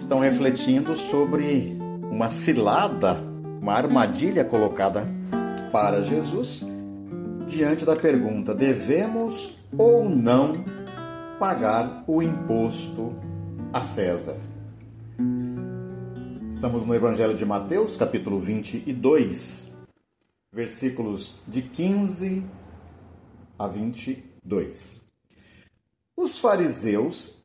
estão refletindo sobre uma cilada, uma armadilha colocada para Jesus diante da pergunta: devemos ou não pagar o imposto a César? Estamos no Evangelho de Mateus, capítulo 22, versículos de 15 a 22. Os fariseus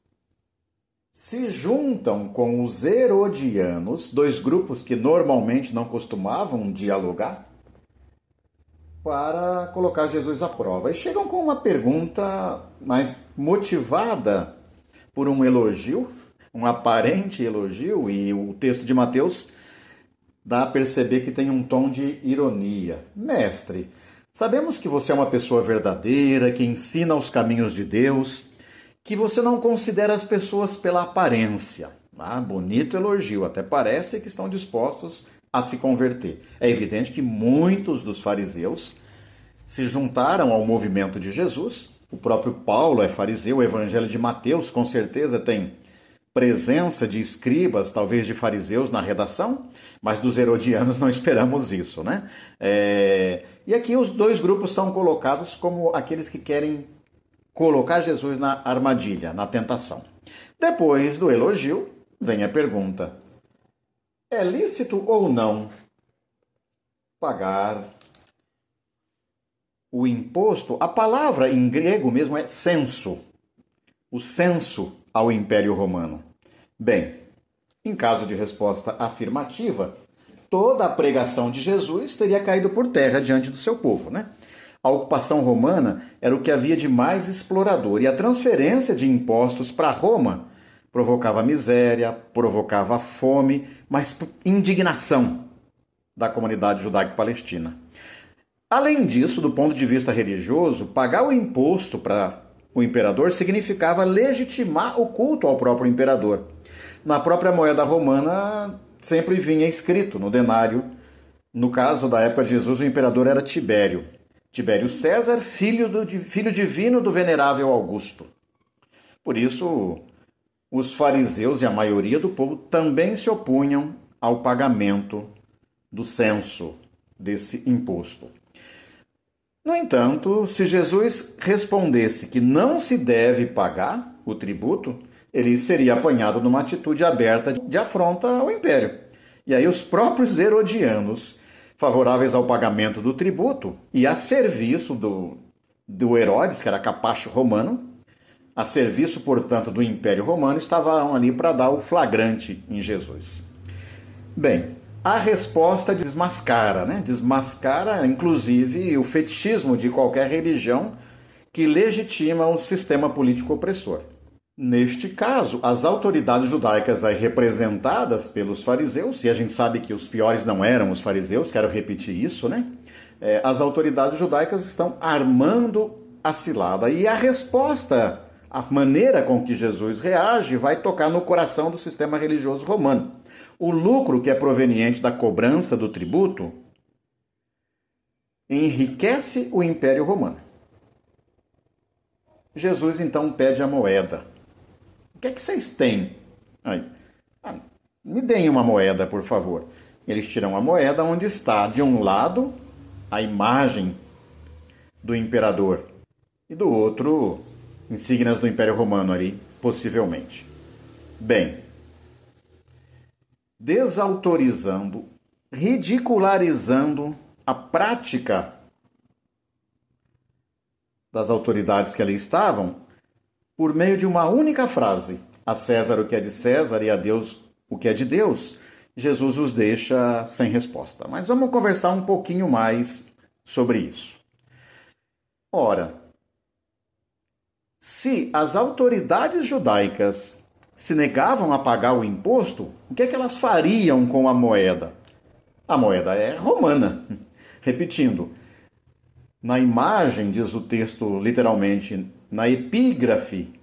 se juntam com os herodianos, dois grupos que normalmente não costumavam dialogar, para colocar Jesus à prova. E chegam com uma pergunta mais motivada por um elogio, um aparente elogio, e o texto de Mateus dá a perceber que tem um tom de ironia. Mestre, sabemos que você é uma pessoa verdadeira, que ensina os caminhos de Deus que você não considera as pessoas pela aparência. Ah, bonito elogio, até parece que estão dispostos a se converter. É evidente que muitos dos fariseus se juntaram ao movimento de Jesus. O próprio Paulo é fariseu, o Evangelho de Mateus com certeza tem presença de escribas, talvez de fariseus na redação, mas dos herodianos não esperamos isso, né? É... E aqui os dois grupos são colocados como aqueles que querem colocar Jesus na armadilha, na tentação. Depois do elogio, vem a pergunta: é lícito ou não pagar o imposto? A palavra em grego mesmo é censo. O censo ao Império Romano. Bem, em caso de resposta afirmativa, toda a pregação de Jesus teria caído por terra diante do seu povo, né? A ocupação romana era o que havia de mais explorador e a transferência de impostos para Roma provocava miséria, provocava fome, mas indignação da comunidade judaico-palestina. Além disso, do ponto de vista religioso, pagar o imposto para o imperador significava legitimar o culto ao próprio imperador. Na própria moeda romana sempre vinha escrito no denário. No caso da época de Jesus, o imperador era Tibério. Tibério César, filho, do, filho divino do venerável Augusto. Por isso, os fariseus e a maioria do povo também se opunham ao pagamento do censo, desse imposto. No entanto, se Jesus respondesse que não se deve pagar o tributo, ele seria apanhado numa atitude aberta de afronta ao império. E aí os próprios herodianos favoráveis ao pagamento do tributo e a serviço do, do Herodes, que era capacho romano, a serviço, portanto, do Império Romano, estavam ali para dar o flagrante em Jesus. Bem, a resposta desmascara, né? Desmascara, inclusive, o fetichismo de qualquer religião que legitima o sistema político opressor. Neste caso, as autoridades judaicas aí representadas pelos fariseus, e a gente sabe que os piores não eram os fariseus, quero repetir isso, né? É, as autoridades judaicas estão armando a cilada. E a resposta, a maneira com que Jesus reage, vai tocar no coração do sistema religioso romano. O lucro que é proveniente da cobrança do tributo enriquece o Império Romano. Jesus então pede a moeda que é que vocês têm? Aí, ah, me deem uma moeda, por favor. Eles tiram a moeda onde está, de um lado, a imagem do imperador e do outro, insígnias do Império Romano ali, possivelmente. Bem, desautorizando, ridicularizando a prática das autoridades que ali estavam, por meio de uma única frase: a César o que é de César e a Deus o que é de Deus, Jesus os deixa sem resposta. Mas vamos conversar um pouquinho mais sobre isso. Ora, se as autoridades judaicas se negavam a pagar o imposto, o que é que elas fariam com a moeda? A moeda é romana. Repetindo, na imagem, diz o texto literalmente, na epígrafe,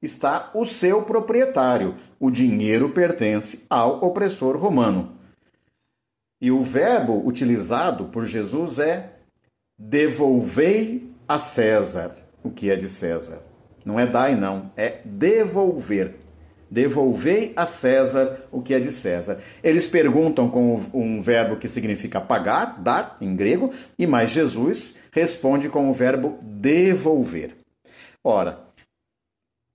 está o seu proprietário. O dinheiro pertence ao opressor romano. E o verbo utilizado por Jesus é devolvei a César o que é de César. Não é dai, não, é devolver. Devolvei a César o que é de César. Eles perguntam com um verbo que significa pagar, dar, em grego, e mais Jesus responde com o verbo devolver. Ora,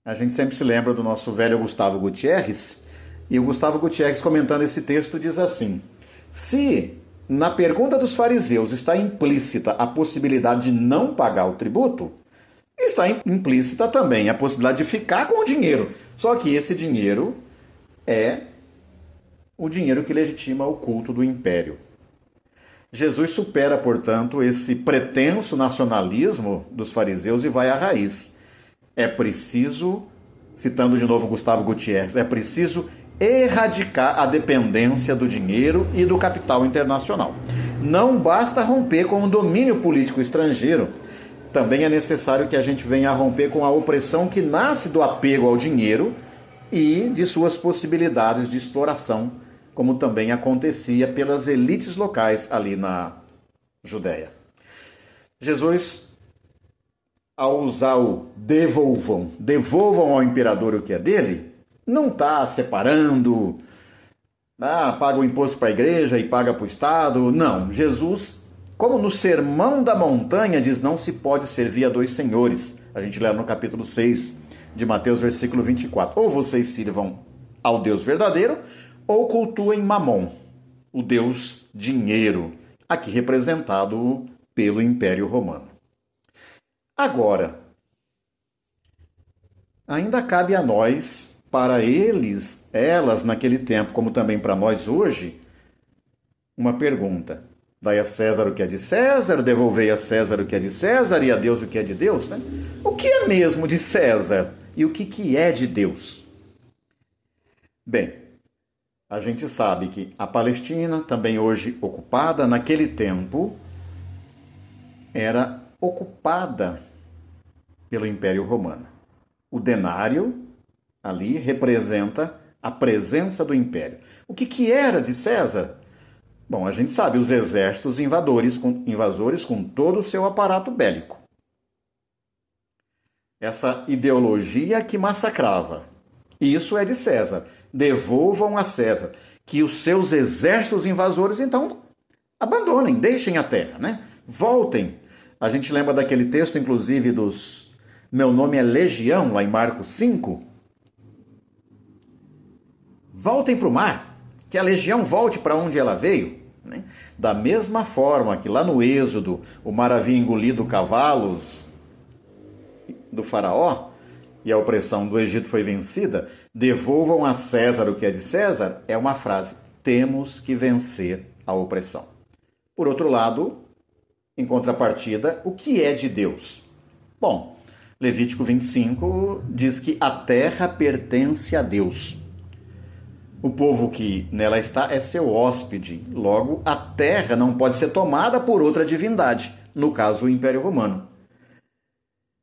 a gente sempre se lembra do nosso velho Gustavo Gutierrez, e o Gustavo Gutierrez comentando esse texto diz assim: Se na pergunta dos fariseus está implícita a possibilidade de não pagar o tributo, está implícita também a possibilidade de ficar com o dinheiro. Só que esse dinheiro é o dinheiro que legitima o culto do império. Jesus supera, portanto, esse pretenso nacionalismo dos fariseus e vai à raiz. É preciso, citando de novo Gustavo Gutierrez, é preciso erradicar a dependência do dinheiro e do capital internacional. Não basta romper com o domínio político estrangeiro também é necessário que a gente venha a romper com a opressão que nasce do apego ao dinheiro e de suas possibilidades de exploração, como também acontecia pelas elites locais ali na Judéia. Jesus, ao usar o devolvam, devolvam ao imperador o que é dele, não está separando, ah, paga o imposto para a igreja e paga para o Estado. Não, Jesus como no Sermão da Montanha diz, não se pode servir a dois senhores. A gente lê no capítulo 6 de Mateus, versículo 24. Ou vocês sirvam ao Deus verdadeiro, ou cultuem Mamon, o Deus dinheiro, aqui representado pelo Império Romano. Agora, ainda cabe a nós, para eles, elas naquele tempo, como também para nós hoje, uma pergunta. Dai a César o que é de César, devolvei a César o que é de César e a Deus o que é de Deus, né? O que é mesmo de César e o que, que é de Deus? Bem, a gente sabe que a Palestina, também hoje ocupada, naquele tempo era ocupada pelo Império Romano. O denário ali representa a presença do império. O que, que era de César? Bom, a gente sabe os exércitos invadores com, invasores com todo o seu aparato bélico. Essa ideologia que massacrava. Isso é de César. Devolvam a César. Que os seus exércitos invasores, então, abandonem, deixem a terra, né? Voltem. A gente lembra daquele texto, inclusive, dos Meu nome é Legião, lá em Marcos 5. Voltem para o mar. Que a legião volte para onde ela veio. Né? Da mesma forma que lá no Êxodo o mar havia engolido cavalos do Faraó e a opressão do Egito foi vencida, devolvam a César o que é de César, é uma frase: temos que vencer a opressão. Por outro lado, em contrapartida, o que é de Deus? Bom, Levítico 25 diz que a terra pertence a Deus. O povo que nela está é seu hóspede. Logo, a terra não pode ser tomada por outra divindade, no caso, o Império Romano.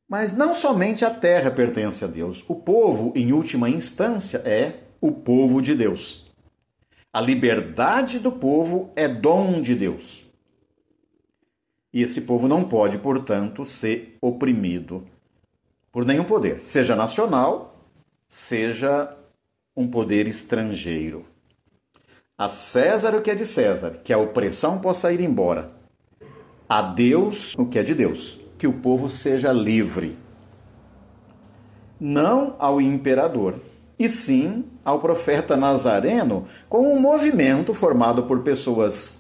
Mas não somente a terra pertence a Deus. O povo, em última instância, é o povo de Deus. A liberdade do povo é dom de Deus. E esse povo não pode, portanto, ser oprimido por nenhum poder, seja nacional, seja um poder estrangeiro. A César o que é de César, que a opressão possa ir embora. A Deus o que é de Deus, que o povo seja livre. Não ao imperador, e sim ao profeta Nazareno, com um movimento formado por pessoas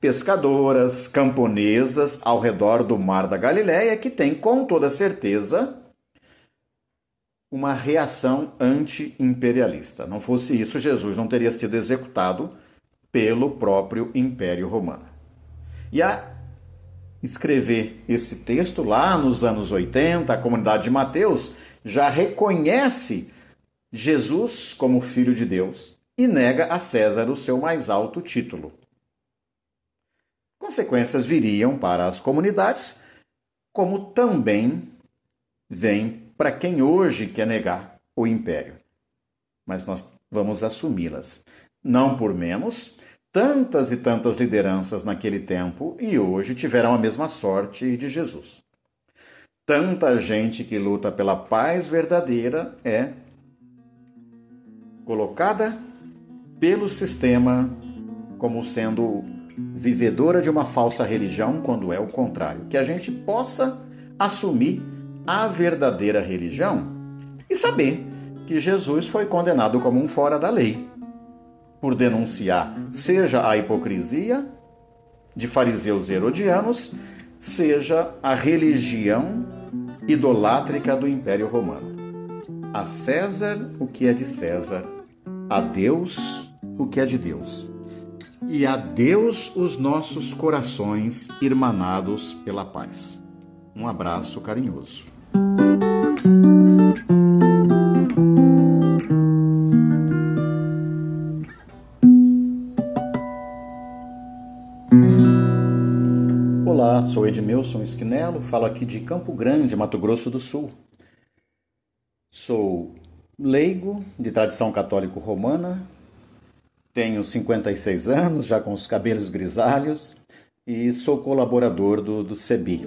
pescadoras, camponesas ao redor do Mar da Galileia, que tem com toda certeza uma reação anti-imperialista. Não fosse isso, Jesus não teria sido executado pelo próprio Império Romano. E a escrever esse texto lá nos anos 80, a comunidade de Mateus já reconhece Jesus como filho de Deus e nega a César o seu mais alto título. Consequências viriam para as comunidades, como também vem para quem hoje quer negar o império. Mas nós vamos assumi-las. Não por menos, tantas e tantas lideranças naquele tempo e hoje tiveram a mesma sorte de Jesus. Tanta gente que luta pela paz verdadeira é colocada pelo sistema como sendo vivedora de uma falsa religião, quando é o contrário. Que a gente possa assumir a verdadeira religião e saber que Jesus foi condenado como um fora da lei por denunciar seja a hipocrisia de fariseus herodianos, seja a religião idolátrica do Império Romano. A César o que é de César, a Deus o que é de Deus. E a Deus os nossos corações irmanados pela paz. Um abraço carinhoso. Olá, sou Edmilson Esquinelo, falo aqui de Campo Grande, Mato Grosso do Sul. Sou leigo, de tradição católico romana, tenho 56 anos, já com os cabelos grisalhos, e sou colaborador do, do CEBI.